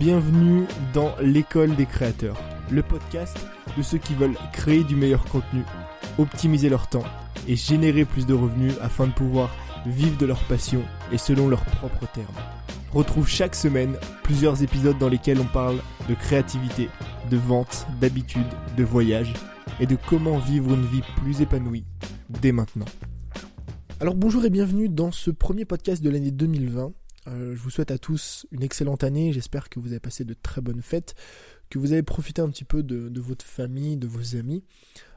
Bienvenue dans l'école des créateurs, le podcast de ceux qui veulent créer du meilleur contenu, optimiser leur temps et générer plus de revenus afin de pouvoir vivre de leur passion et selon leurs propres termes. Retrouve chaque semaine plusieurs épisodes dans lesquels on parle de créativité, de vente, d'habitude, de voyage et de comment vivre une vie plus épanouie dès maintenant. Alors bonjour et bienvenue dans ce premier podcast de l'année 2020. Euh, je vous souhaite à tous une excellente année, j'espère que vous avez passé de très bonnes fêtes, que vous avez profité un petit peu de, votre famille, de vos amis.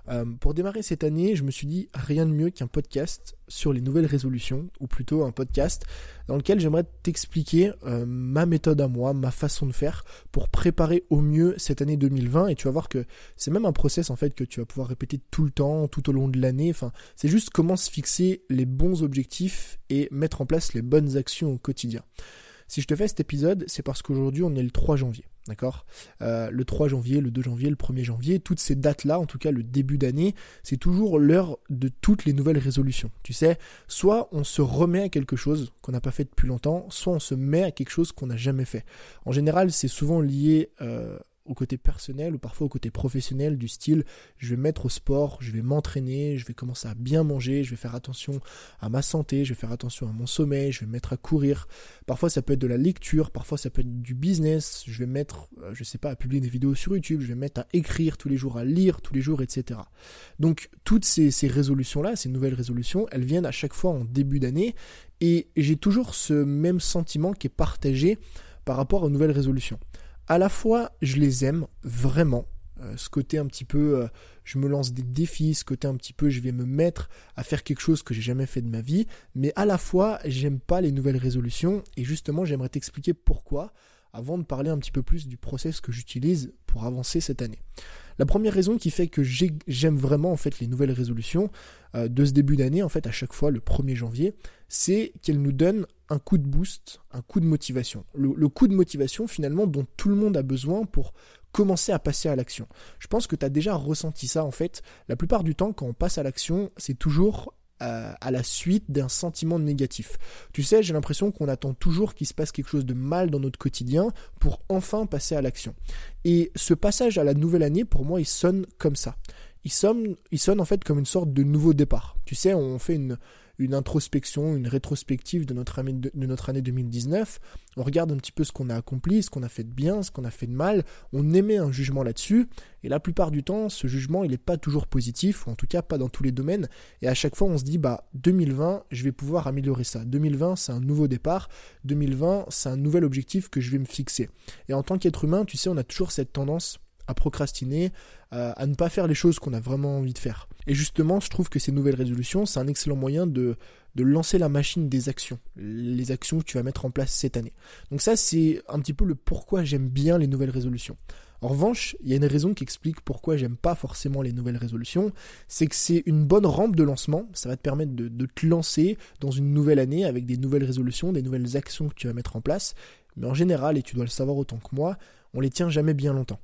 Euh, pour démarrer cette année, je me suis dit rien de mieux qu'un podcast sur les nouvelles résolutions, ou plutôt un podcast dans lequel j'aimerais t'expliquer euh, ma méthode à moi, ma façon de faire pour préparer au mieux cette année 2020. Et tu vas voir que c'est même un process en fait que tu vas pouvoir répéter tout le temps, tout au long de l'année. Enfin, c'est juste comment se fixer les bons objectifs et mettre en place les bonnes actions au quotidien. Si je te fais cet épisode, c'est parce qu'aujourd'hui on est le 3 janvier. D'accord? Euh, Le 3 janvier, le 2 janvier, le 1er janvier, toutes ces dates-là, en tout cas le début d'année, c'est toujours l'heure de toutes les nouvelles résolutions. Tu sais, soit on se remet à quelque chose qu'on n'a pas fait depuis longtemps, soit on se met à quelque chose qu'on n'a jamais fait. En général, c'est souvent lié euh, au côté personnel ou parfois au côté professionnel du style je vais mettre au sport, je vais m'entraîner, je vais commencer à bien manger, je vais faire attention à ma santé, je vais faire attention à mon sommeil, je vais mettre à courir. Parfois ça peut être de la lecture, parfois ça peut être du business, je vais mettre, euh, je sais pas, à publier des vidéos sur YouTube, je vais mettre à écrire tous les jours, à lire tous les jours, etc. Donc toutes ces, ces résolutions-là, ces nouvelles résolutions, elles viennent à chaque fois en début d'année et j'ai toujours ce même sentiment qui est partagé par rapport aux nouvelles résolutions à la fois je les aime vraiment, euh, ce côté un petit peu euh, je me lance des défis, ce côté un petit peu je vais me mettre à faire quelque chose que j'ai jamais fait de ma vie, mais à la fois j'aime pas les nouvelles résolutions et justement j'aimerais t'expliquer pourquoi avant de parler un petit peu plus du process que j'utilise pour avancer cette année. La première raison qui fait que j'aime vraiment en fait les nouvelles résolutions euh, de ce début d'année, en fait à chaque fois le 1er janvier, c'est qu'elles nous donnent un coup de boost, un coup de motivation. Le, coup de motivation finalement dont tout le monde a besoin pour commencer à passer à l'action. Je pense que tu as déjà ressenti ça en fait. La plupart du temps quand on passe à l'action, c'est toujours euh, à, la suite d'un sentiment négatif. Tu sais, j'ai l'impression qu'on attend toujours qu'il se passe quelque chose de mal dans notre quotidien pour enfin passer à l'action. Et ce passage à la nouvelle année, pour moi, il sonne comme ça. Il sonne, il sonne en fait comme une sorte de nouveau départ. Tu sais, on fait une, une introspection, une rétrospective de notre, année, de, notre année 2019. On regarde un petit peu ce qu'on a accompli, ce qu'on a fait de bien, ce qu'on a fait de mal. On émet un jugement là-dessus. Et la plupart du temps, ce jugement, il n'est pas toujours positif, ou en tout cas pas dans tous les domaines. Et à chaque fois, on se dit, bah, 2020, je vais pouvoir améliorer ça. 2020, c'est un nouveau départ. 2020, c'est un nouvel objectif que je vais me fixer. Et en tant qu'être humain, tu sais, on a toujours cette tendance à procrastiner, à ne pas faire les choses qu'on a vraiment envie de faire. Et justement, je trouve que ces nouvelles résolutions, c'est un excellent moyen de, de lancer la machine des actions, les actions que tu vas mettre en place cette année. Donc ça, c'est un petit peu le pourquoi j'aime bien les nouvelles résolutions. En revanche, il y a une raison qui explique pourquoi j'aime pas forcément les nouvelles résolutions, c'est que c'est une bonne rampe de lancement, ça va te permettre de, de te lancer dans une nouvelle année avec des nouvelles résolutions, des nouvelles actions que tu vas mettre en place, mais en général, et tu dois le savoir autant que moi, on les tient jamais bien longtemps.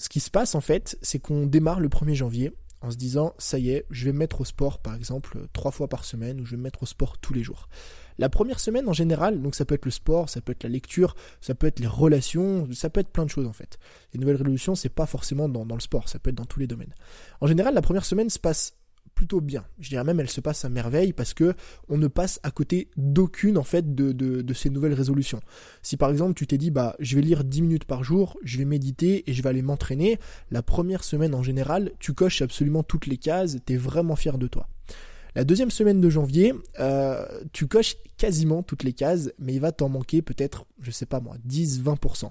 Ce qui se passe en fait, c'est qu'on démarre le 1er janvier en se disant ça y est, je vais me mettre au sport par exemple trois fois par semaine ou je vais me mettre au sport tous les jours. La première semaine en général, donc ça peut être le sport, ça peut être la lecture, ça peut être les relations, ça peut être plein de choses en fait. Les nouvelles résolutions, c'est pas forcément dans, dans le sport, ça peut être dans tous les domaines. En général, la première semaine se passe plutôt bien. Je dirais même elle se passe à merveille parce que on ne passe à côté d'aucune en fait de, ces nouvelles résolutions. Si par exemple tu t'es dit bah je vais lire 10 minutes par jour, je vais méditer et je vais aller m'entraîner, la première semaine en général, tu coches absolument toutes les cases, tu es vraiment fier de toi. La deuxième semaine de janvier, euh, tu coches quasiment toutes les cases, mais il va t'en manquer peut-être, je sais pas moi, 10-20%.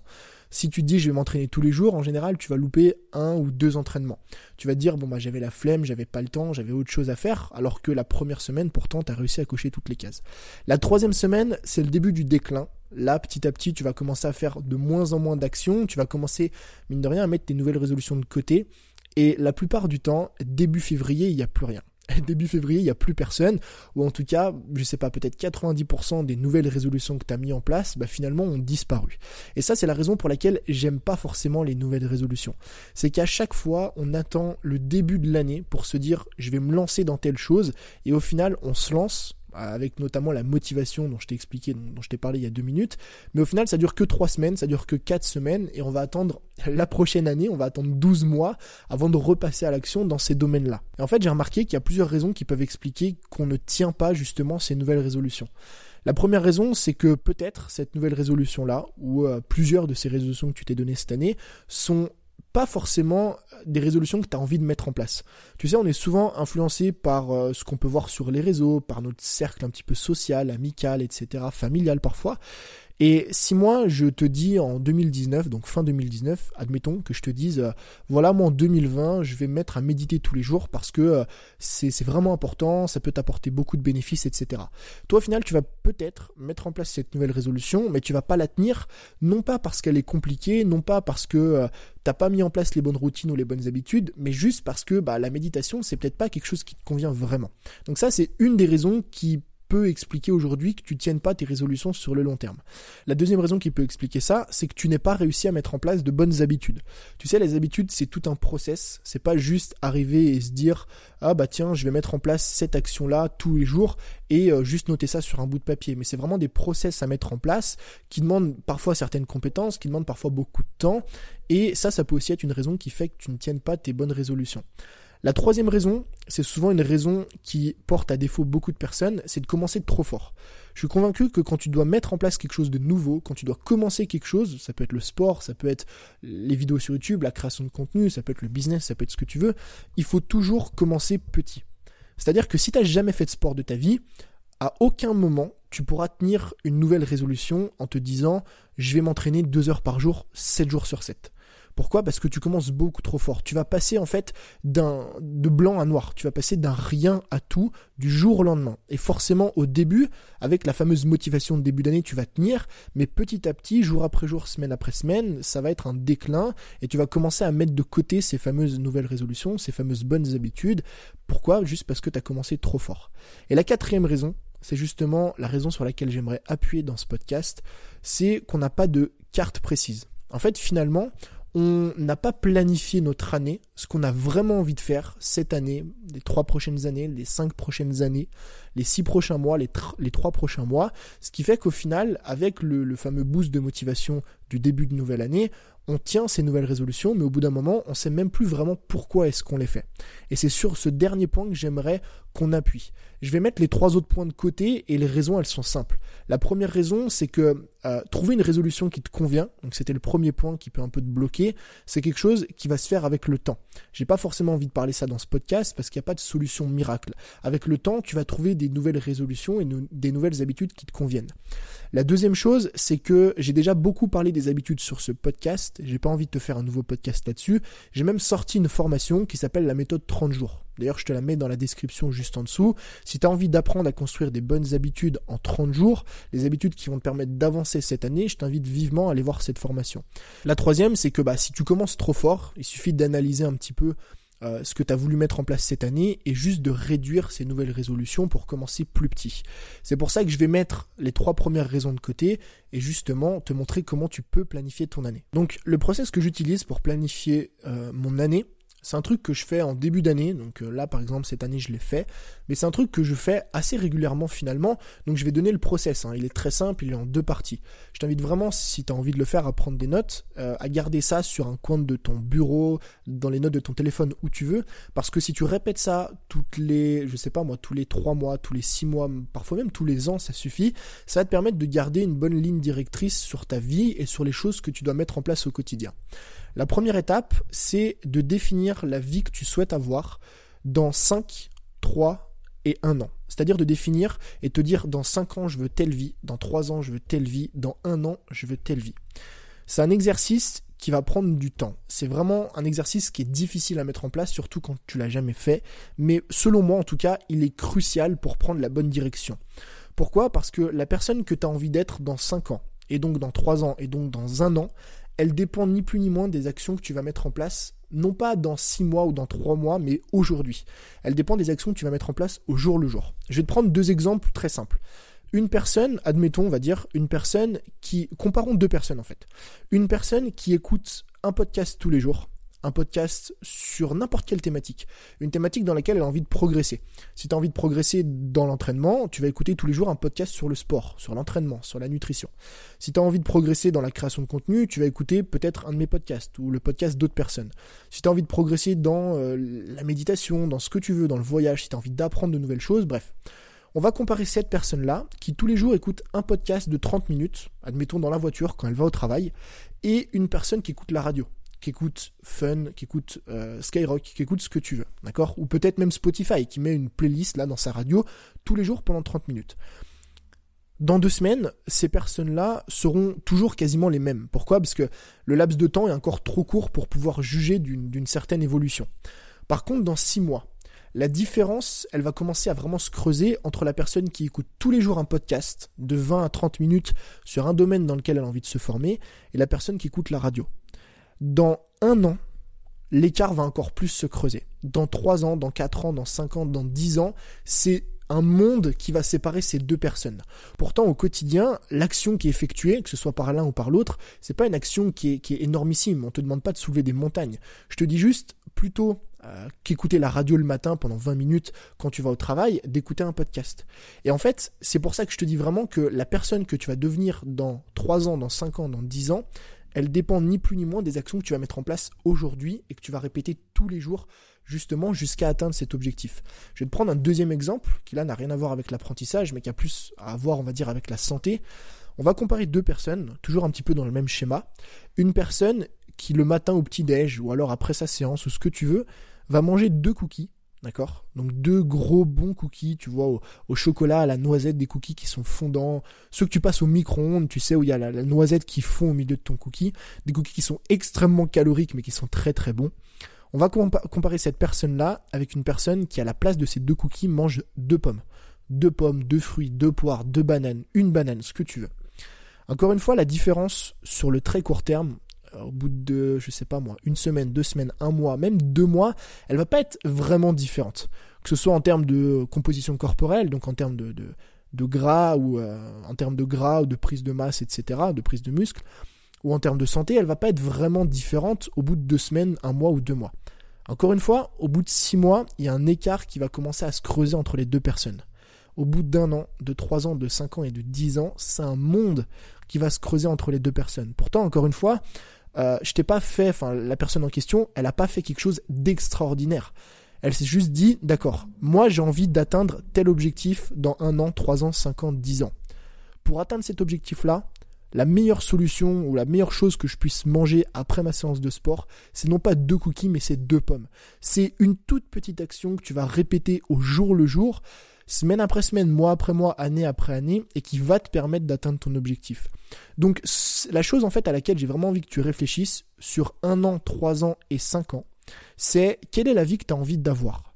Si tu te dis je vais m'entraîner tous les jours, en général, tu vas louper un ou deux entraînements. Tu vas dire bon bah j'avais la flemme, j'avais pas le temps, j'avais autre chose à faire, alors que la première semaine, pourtant, tu as réussi à cocher toutes les cases. La troisième semaine, c'est le début du déclin. Là, petit à petit, tu vas commencer à faire de moins en moins d'actions, tu vas commencer, mine de rien, à mettre tes nouvelles résolutions de côté. Et la plupart du temps, début février, il n'y a plus rien. début février, il n'y a plus personne, ou en tout cas, je sais pas, peut-être 90% des nouvelles résolutions que tu as mis en place, bah, finalement ont disparu. Et ça, c'est la raison pour laquelle j'aime pas forcément les nouvelles résolutions. C'est qu'à chaque fois, on attend le début de l'année pour se dire, je vais me lancer dans telle chose, et au final, on se lance, avec notamment la motivation dont je t'ai expliqué, dont je t'ai parlé il y a deux minutes. Mais au final, ça dure que trois semaines, ça dure que quatre semaines, et on va attendre la prochaine année, on va attendre 12 mois avant de repasser à l'action dans ces domaines-là. Et en fait, j'ai remarqué qu'il y a plusieurs raisons qui peuvent expliquer qu'on ne tient pas justement ces nouvelles résolutions. La première raison, c'est que peut-être cette nouvelle résolution-là, ou euh, plusieurs de ces résolutions que tu t'es données cette année, sont pas forcément des résolutions que tu as envie de mettre en place. Tu sais, on est souvent influencé par euh, ce qu'on peut voir sur les réseaux, par notre cercle un petit peu social, amical, etc., familial parfois. Et si moi je te dis en 2019, donc fin 2019, admettons que je te dise, euh, voilà moi en 2020, je vais me mettre à méditer tous les jours parce que euh, c'est vraiment important, ça peut t'apporter beaucoup de bénéfices, etc. Toi au final tu vas peut-être mettre en place cette nouvelle résolution, mais tu vas pas la tenir, non pas parce qu'elle est compliquée, non pas parce que euh, t'as pas mis en place les bonnes routines ou les bonnes habitudes, mais juste parce que bah, la méditation c'est peut-être pas quelque chose qui te convient vraiment. Donc ça c'est une des raisons qui peut expliquer aujourd'hui que tu ne tiennes pas tes résolutions sur le long terme. La deuxième raison qui peut expliquer ça, c'est que tu n'es pas réussi à mettre en place de bonnes habitudes. Tu sais, les habitudes, c'est tout un process. C'est pas juste arriver et se dire, ah bah tiens, je vais mettre en place cette action-là tous les jours et euh, juste noter ça sur un bout de papier. Mais c'est vraiment des process à mettre en place qui demandent parfois certaines compétences, qui demandent parfois beaucoup de temps. Et ça, ça peut aussi être une raison qui fait que tu ne tiennes pas tes bonnes résolutions. La troisième raison, c'est souvent une raison qui porte à défaut beaucoup de personnes, c'est de commencer trop fort. Je suis convaincu que quand tu dois mettre en place quelque chose de nouveau, quand tu dois commencer quelque chose, ça peut être le sport, ça peut être les vidéos sur YouTube, la création de contenu, ça peut être le business, ça peut être ce que tu veux, il faut toujours commencer petit. C'est-à-dire que si tu n'as jamais fait de sport de ta vie, à aucun moment tu pourras tenir une nouvelle résolution en te disant je vais m'entraîner deux heures par jour, 7 jours sur 7. Pourquoi? Parce que tu commences beaucoup trop fort. Tu vas passer en fait d'un de blanc à noir. Tu vas passer d'un rien à tout du jour au lendemain. Et forcément au début, avec la fameuse motivation de début d'année, tu vas tenir, mais petit à petit, jour après jour, semaine après semaine, ça va être un déclin et tu vas commencer à mettre de côté ces fameuses nouvelles résolutions, ces fameuses bonnes habitudes. Pourquoi? Juste parce que tu as commencé trop fort. Et la quatrième raison, c'est justement la raison sur laquelle j'aimerais appuyer dans ce podcast, c'est qu'on n'a pas de carte précise. En fait, finalement, on n'a pas planifié notre année, ce qu'on a vraiment envie de faire cette année, les trois prochaines années, les cinq prochaines années, les six prochains mois, les, trois prochains mois, ce qui fait qu'au final, avec le, fameux boost de motivation du début de nouvelle année, on tient ces nouvelles résolutions, mais au bout d'un moment, on sait même plus vraiment pourquoi est-ce qu'on les fait. Et c'est sur ce dernier point que j'aimerais qu'on appuie. Je vais mettre les trois autres points de côté et les raisons, elles sont simples. La première raison, c'est que euh, trouver une résolution qui te convient, donc c'était le premier point qui peut un peu te bloquer, c'est quelque chose qui va se faire avec le temps. J'ai pas forcément envie de parler ça dans ce podcast parce qu'il n'y a pas de solution miracle. Avec le temps, tu vas trouver des nouvelles résolutions et des nouvelles habitudes qui te conviennent. La deuxième chose, c'est que j'ai déjà beaucoup parlé des habitudes sur ce podcast. J'ai pas envie de te faire un nouveau podcast là-dessus. J'ai même sorti une formation qui s'appelle la méthode 30 jours. D'ailleurs, je te la mets dans la description juste en dessous. Si tu as envie d'apprendre à construire des bonnes habitudes en 30 jours, les habitudes qui vont te permettre d'avancer cette année, je t'invite vivement à aller voir cette formation. La troisième, c'est que bah, si tu commences trop fort, il suffit d'analyser un petit peu euh, ce que tu as voulu mettre en place cette année et juste de réduire ces nouvelles résolutions pour commencer plus petit. C'est pour ça que je vais mettre les trois premières raisons de côté et justement te montrer comment tu peux planifier ton année. Donc le process que j'utilise pour planifier euh, mon année, c'est un truc que je fais en début d'année, donc euh, là par exemple cette année je l'ai fait, mais c'est un truc que je fais assez régulièrement finalement, donc je vais donner le process, hein. il est très simple, il est en deux parties. Je t'invite vraiment, si tu as envie de le faire, à prendre des notes, euh, à garder ça sur un coin de ton bureau, dans les notes de ton téléphone, où tu veux, parce que si tu répètes ça toutes les, je sais pas moi, tous les trois mois, tous les six mois, parfois même tous les ans, ça suffit, ça va te permettre de garder une bonne ligne directrice sur ta vie et sur les choses que tu dois mettre en place au quotidien. La première étape, c'est de définir la vie que tu souhaites avoir dans 5, 3 et 1 an. C'est-à-dire de définir et te dire dans 5 ans je veux telle vie, dans 3 ans je veux telle vie, dans 1 an je veux telle vie. C'est un exercice qui va prendre du temps. C'est vraiment un exercice qui est difficile à mettre en place, surtout quand tu l'as jamais fait. Mais selon moi, en tout cas, il est crucial pour prendre la bonne direction. Pourquoi? Parce que la personne que tu as envie d'être dans 5 ans, et donc dans 3 ans, et donc dans 1 an, elle dépend ni plus ni moins des actions que tu vas mettre en place, non pas dans 6 mois ou dans 3 mois, mais aujourd'hui. Elle dépend des actions que tu vas mettre en place au jour le jour. Je vais te prendre deux exemples très simples. Une personne, admettons, on va dire, une personne qui, comparons deux personnes en fait. Une personne qui écoute un podcast tous les jours, un podcast sur n'importe quelle thématique, une thématique dans laquelle elle a envie de progresser. Si tu as envie de progresser dans l'entraînement, tu vas écouter tous les jours un podcast sur le sport, sur l'entraînement, sur la nutrition. Si tu as envie de progresser dans la création de contenu, tu vas écouter peut-être un de mes podcasts ou le podcast d'autres personnes. Si tu as envie de progresser dans euh, la méditation, dans ce que tu veux, dans le voyage, si tu as envie d'apprendre de nouvelles choses, bref. On va comparer cette personne-là qui tous les jours écoute un podcast de 30 minutes, admettons dans la voiture quand elle va au travail, et une personne qui écoute la radio qui écoute Fun, qui écoute euh, Skyrock, qui écoute ce que tu veux, d'accord? Ou peut-être même Spotify, qui met une playlist là dans sa radio tous les jours pendant 30 minutes. Dans deux semaines, ces personnes-là seront toujours quasiment les mêmes. Pourquoi? Parce que le laps de temps est encore trop court pour pouvoir juger d'une certaine évolution. Par contre, dans six mois, la différence, elle va commencer à vraiment se creuser entre la personne qui écoute tous les jours un podcast de 20 à 30 minutes sur un domaine dans lequel elle a envie de se former et la personne qui écoute la radio dans un an, l'écart va encore plus se creuser. Dans trois ans, dans quatre ans, dans cinq ans, dans dix ans, c'est un monde qui va séparer ces deux personnes. Pourtant, au quotidien, l'action qui est effectuée, que ce soit par l'un ou par l'autre, c'est pas une action qui est, énormissime. On te demande pas de soulever des montagnes. Je te dis juste, plutôt euh, qu'écouter la radio le matin pendant 20 minutes quand tu vas au travail, d'écouter un podcast. Et en fait, c'est pour ça que je te dis vraiment que la personne que tu vas devenir dans 3 ans, dans 5 ans, dans 10 ans, elle dépend ni plus ni moins des actions que tu vas mettre en place aujourd'hui et que tu vas répéter tous les jours justement jusqu'à atteindre cet objectif. Je vais te prendre un deuxième exemple qui là n'a rien à voir avec l'apprentissage mais qui a plus à voir on va dire avec la santé. On va comparer deux personnes, toujours un petit peu dans le même schéma. Une personne qui le matin au petit-déj ou alors après sa séance ou ce que tu veux va manger deux cookies D'accord? Donc deux gros bons cookies, tu vois, au, chocolat, à la noisette, des cookies qui sont fondants. Ceux que tu passes au micro-ondes, tu sais, où il y a la, noisette qui fond au milieu de ton cookie. Des cookies qui sont extrêmement caloriques, mais qui sont très très bons. On va comparer cette personne-là avec une personne qui, à la place de ces deux cookies, mange deux pommes. Deux pommes, deux fruits, deux poires, deux bananes, une banane, ce que tu veux. Encore une fois, la différence sur le très court terme, au bout de, je sais pas moi, une semaine, deux semaines, un mois, même deux mois, elle va pas être vraiment différente. Que ce soit en termes de composition corporelle, donc en termes de, de, gras ou euh, en termes de gras ou de prise de masse, etc., de prise de muscle, ou en termes de santé, elle va pas être vraiment différente au bout de deux semaines, un mois ou deux mois. Encore une fois, au bout de six mois, il y a un écart qui va commencer à se creuser entre les deux personnes. Au bout d'un an, de trois ans, de cinq ans et de dix ans, c'est un monde qui va se creuser entre les deux personnes. Pourtant, encore une fois, euh, je t'ai pas fait, enfin la personne en question, elle a pas fait quelque chose d'extraordinaire. Elle s'est juste dit, d'accord, moi j'ai envie d'atteindre tel objectif dans un an, trois ans, cinq ans, dix ans. Pour atteindre cet objectif-là, la meilleure solution ou la meilleure chose que je puisse manger après ma séance de sport, c'est non pas deux cookies, mais c'est deux pommes. C'est une toute petite action que tu vas répéter au jour le jour semaine après semaine, mois après mois, année après année, et qui va te permettre d'atteindre ton objectif. Donc la chose en fait à laquelle j'ai vraiment envie que tu réfléchisses sur un an, trois ans et cinq ans, c'est quelle est la vie que tu as envie d'avoir?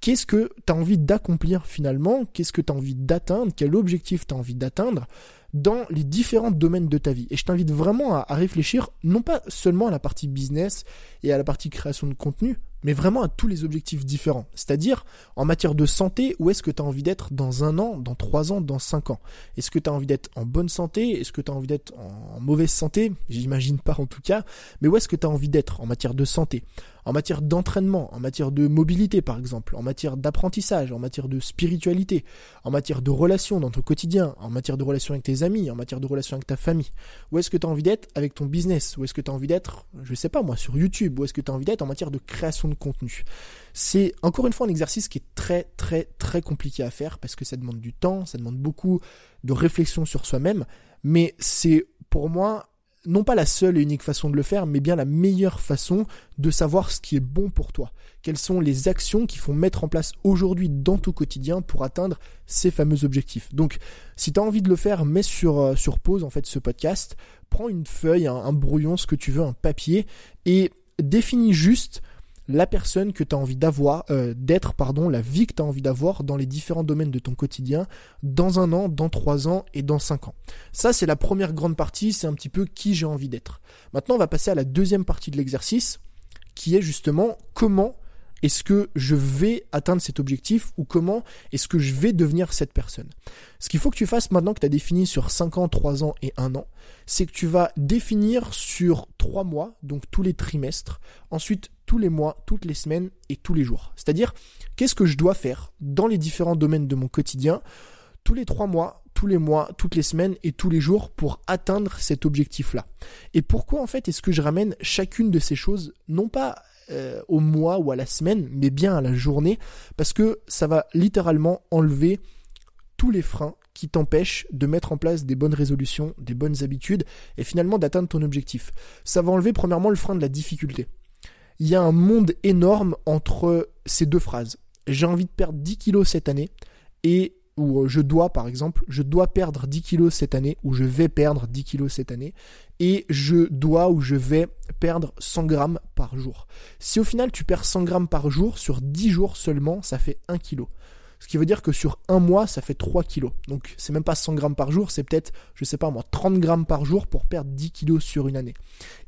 Qu'est-ce que tu as envie d'accomplir finalement? Qu'est-ce que tu as envie d'atteindre? Quel objectif tu as envie d'atteindre dans les différents domaines de ta vie? Et je t'invite vraiment à, réfléchir non pas seulement à la partie business et à la partie création de contenu, mais vraiment à tous les objectifs différents. C'est-à-dire, en matière de santé, où est-ce que tu as envie d'être dans un an, dans trois ans, dans cinq ans? Est-ce que tu as envie d'être en bonne santé? Est-ce que tu as envie d'être en mauvaise santé? J'imagine pas en tout cas. Mais où est-ce que tu as envie d'être en matière de santé? En matière d'entraînement, en matière de mobilité par exemple, en matière d'apprentissage, en matière de spiritualité, en matière de relations dans ton quotidien, en matière de relations avec tes amis, en matière de relations avec ta famille? Où est-ce que tu as envie d'être avec ton business? Où est-ce que tu as envie d'être, je sais pas moi, sur YouTube? Où est-ce que tu as envie d'être en matière de création de contenu C'est encore une fois un exercice qui est très très très compliqué à faire parce que ça demande du temps, ça demande beaucoup de réflexion sur soi-même, mais c'est pour moi non pas la seule et unique façon de le faire, mais bien la meilleure façon de savoir ce qui est bon pour toi. Quelles sont les actions qu'il faut mettre en place aujourd'hui dans ton quotidien pour atteindre ces fameux objectifs? Donc, si tu as envie de le faire, mets sur, euh, sur pause en fait ce podcast, prends une feuille, un brouillon, ce que tu veux, un papier, et définis juste la personne que tu as envie d'avoir, euh, d'être, pardon, la vie que tu as envie d'avoir dans les différents domaines de ton quotidien, dans un an, dans trois ans et dans cinq ans. Ça, c'est la première grande partie, c'est un petit peu qui j'ai envie d'être. Maintenant, on va passer à la deuxième partie de l'exercice, qui est justement comment est-ce que je vais atteindre cet objectif ou comment est-ce que je vais devenir cette personne. Ce qu'il faut que tu fasses maintenant que tu as défini sur 5 ans, 3 ans et 1 an, c'est que tu vas définir sur 3 mois, donc tous les trimestres, ensuite tous les mois, toutes les semaines et tous les jours. C'est-à-dire, qu'est-ce que je dois faire dans les différents domaines de mon quotidien tous les 3 mois, tous les mois, toutes les semaines et tous les jours pour atteindre cet objectif-là? Et pourquoi en fait est-ce que je ramène chacune de ces choses, non pas euh, au mois ou à la semaine, mais bien à la journée, parce que ça va littéralement enlever tous les freins qui t'empêchent de mettre en place des bonnes résolutions, des bonnes habitudes, et finalement d'atteindre ton objectif. Ça va enlever premièrement le frein de la difficulté. Il y a un monde énorme entre ces deux phrases. J'ai envie de perdre 10 kilos cette année, et ou euh, je dois par exemple, je dois perdre 10 kilos cette année, ou je vais perdre 10 kilos cette année, et je dois ou je vais perdre 100 grammes par jour. Si au final tu perds 100 grammes par jour, sur 10 jours seulement, ça fait 1 kilo. Ce qui veut dire que sur un mois, ça fait 3 kilos. Donc c'est même pas 100 grammes par jour, c'est peut-être, je sais pas moi, 30 grammes par jour pour perdre 10 kilos sur une année.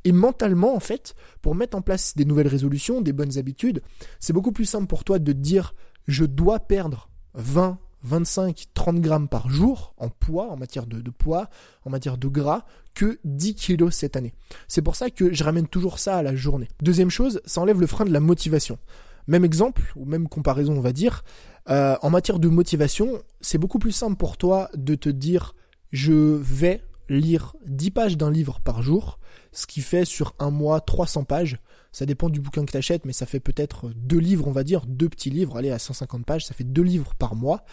Et mentalement, en fait, pour mettre en place des nouvelles résolutions, des bonnes habitudes, c'est beaucoup plus simple pour toi de dire je dois perdre 20, 25-30 grammes par jour en poids, en matière de, poids, en matière de gras, que 10 kilos cette année. C'est pour ça que je ramène toujours ça à la journée. Deuxième chose, ça enlève le frein de la motivation. Même exemple, ou même comparaison on va dire, euh, en matière de motivation, c'est beaucoup plus simple pour toi de te dire je vais lire 10 pages d'un livre par jour, ce qui fait sur un mois 300 pages, ça dépend du bouquin que tu achètes, mais ça fait peut-être deux livres, on va dire, deux petits livres, allez, à 150 pages, ça fait deux livres par mois.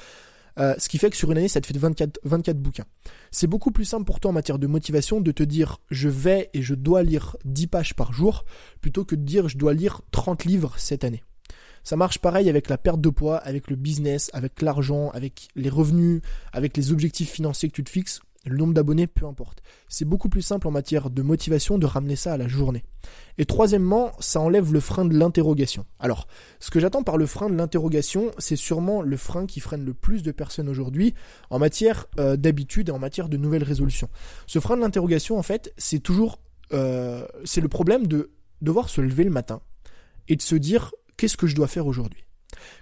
Euh, ce qui fait que sur une année, ça te fait 24, 24 bouquins. C'est beaucoup plus simple pour toi en matière de motivation de te dire je vais et je dois lire 10 pages par jour, plutôt que de dire je dois lire 30 livres cette année. Ça marche pareil avec la perte de poids, avec le business, avec l'argent, avec les revenus, avec les objectifs financiers que tu te fixes le nombre d'abonnés, peu importe. C'est beaucoup plus simple en matière de motivation de ramener ça à la journée. Et troisièmement, ça enlève le frein de l'interrogation. Alors, ce que j'attends par le frein de l'interrogation, c'est sûrement le frein qui freine le plus de personnes aujourd'hui en matière euh, d'habitude et en matière de nouvelles résolutions. Ce frein de l'interrogation, en fait, c'est toujours, euh, c'est le problème de devoir se lever le matin et de se dire qu'est-ce que je dois faire aujourd'hui?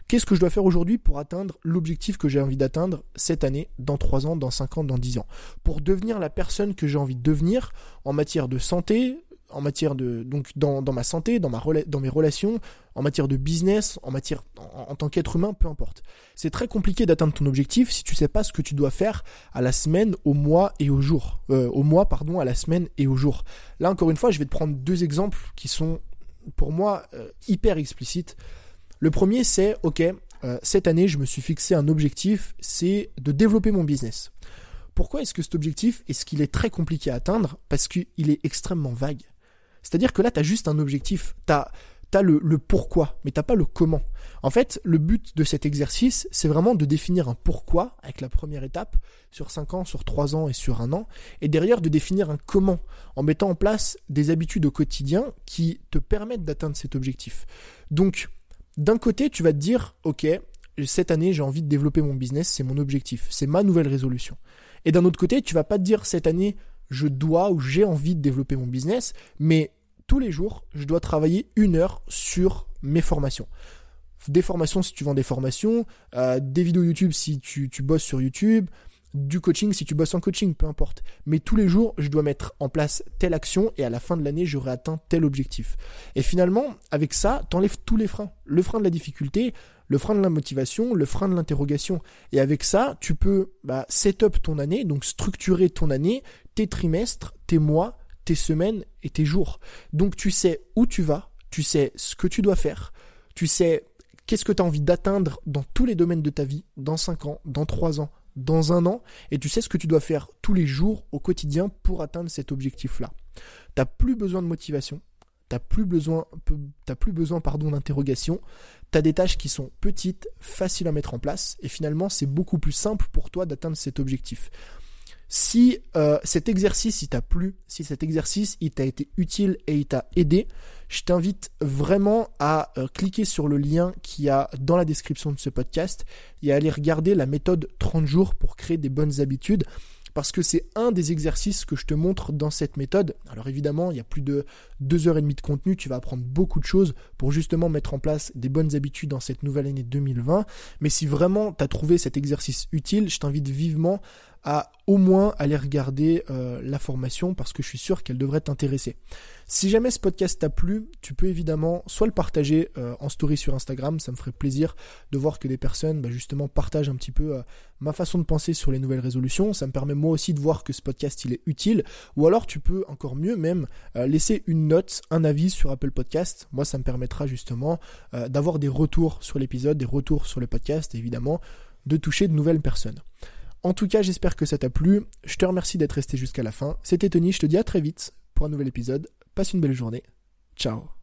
Qu'est-ce que je dois faire aujourd'hui pour atteindre l'objectif que j'ai envie d'atteindre cette année, dans 3 ans, dans 5 ans, dans 10 ans? Pour devenir la personne que j'ai envie de devenir en matière de santé, en matière de donc dans, ma santé, dans, ma, dans mes relations, en matière de business, en matière en, tant qu'être humain, peu importe. C'est très compliqué d'atteindre ton objectif si tu sais pas ce que tu dois faire à la semaine, au mois et au jour. Euh, au mois, pardon, à la semaine et au jour. Là encore une fois, je vais te prendre deux exemples qui sont pour moi euh, hyper explicites. Le premier, c'est, OK, euh, cette année, je me suis fixé un objectif, c'est de développer mon business. Pourquoi est-ce que cet objectif, est-ce qu'il est très compliqué à atteindre? Parce qu'il est extrêmement vague. C'est-à-dire que là, tu as juste un objectif. Tu le, le, pourquoi, mais t'as pas le comment. En fait, le but de cet exercice, c'est vraiment de définir un pourquoi avec la première étape sur 5 ans, sur 3 ans et sur un an, et derrière de définir un comment en mettant en place des habitudes au quotidien qui te permettent d'atteindre cet objectif. Donc, d'un côté, tu vas te dire, ok, cette année, j'ai envie de développer mon business, c'est mon objectif, c'est ma nouvelle résolution. Et d'un autre côté, tu vas pas te dire, cette année, je dois ou j'ai envie de développer mon business, mais tous les jours, je dois travailler une heure sur mes formations. Des formations si tu vends des formations, euh, des vidéos YouTube si tu, bosses sur YouTube, du coaching si tu bosses en coaching, peu importe. Mais tous les jours, je dois mettre en place telle action et à la fin de l'année, j'aurai atteint tel objectif. Et finalement, avec ça, t'enlèves tous les freins. Le frein de la difficulté, le frein de la motivation, le frein de l'interrogation. Et avec ça, tu peux bah, set up ton année, donc structurer ton année, tes trimestres, tes mois, tes semaines et tes jours. Donc tu sais où tu vas, tu sais ce que tu dois faire, tu sais qu'est-ce que tu as envie d'atteindre dans tous les domaines de ta vie, dans 5 ans, dans 3 ans, dans un an et tu sais ce que tu dois faire tous les jours au quotidien pour atteindre cet objectif-là. Tu n'as plus besoin de motivation, tu n'as plus besoin, plus besoin pardon, d'interrogation, tu as des tâches qui sont petites, faciles à mettre en place et finalement c'est beaucoup plus simple pour toi d'atteindre cet objectif. Si euh, cet exercice il t'a plu, si cet exercice il t'a été utile et il t'a aidé, je t'invite vraiment à euh, cliquer sur le lien qui a dans la description de ce podcast et à aller regarder la méthode 30 jours pour créer des bonnes habitudes. parce que c'est un des exercices que je te montre dans cette méthode. Alors évidemment, il y a plus de deux heures et demie de contenu, tu vas apprendre beaucoup de choses pour justement mettre en place des bonnes habitudes dans cette nouvelle année 2020. Mais si vraiment tu as trouvé cet exercice utile, je t'invite vivement à au moins aller regarder euh, la formation parce que je suis sûr qu'elle devrait t'intéresser. Si jamais ce podcast t'a plu, tu peux évidemment soit le partager euh, en story sur Instagram, ça me ferait plaisir de voir que des personnes bah, justement partagent un petit peu euh, ma façon de penser sur les nouvelles résolutions, ça me permet moi aussi de voir que ce podcast il est utile, ou alors tu peux encore mieux même laisser une note, un avis sur Apple Podcast, moi ça me permettra justement d'avoir des retours sur l'épisode, des retours sur le podcast et évidemment de toucher de nouvelles personnes. En tout cas, j'espère que ça t'a plu. Je te remercie d'être resté jusqu'à la fin. C'était Tony, je te dis à très vite pour un nouvel épisode. Passe une belle journée. Ciao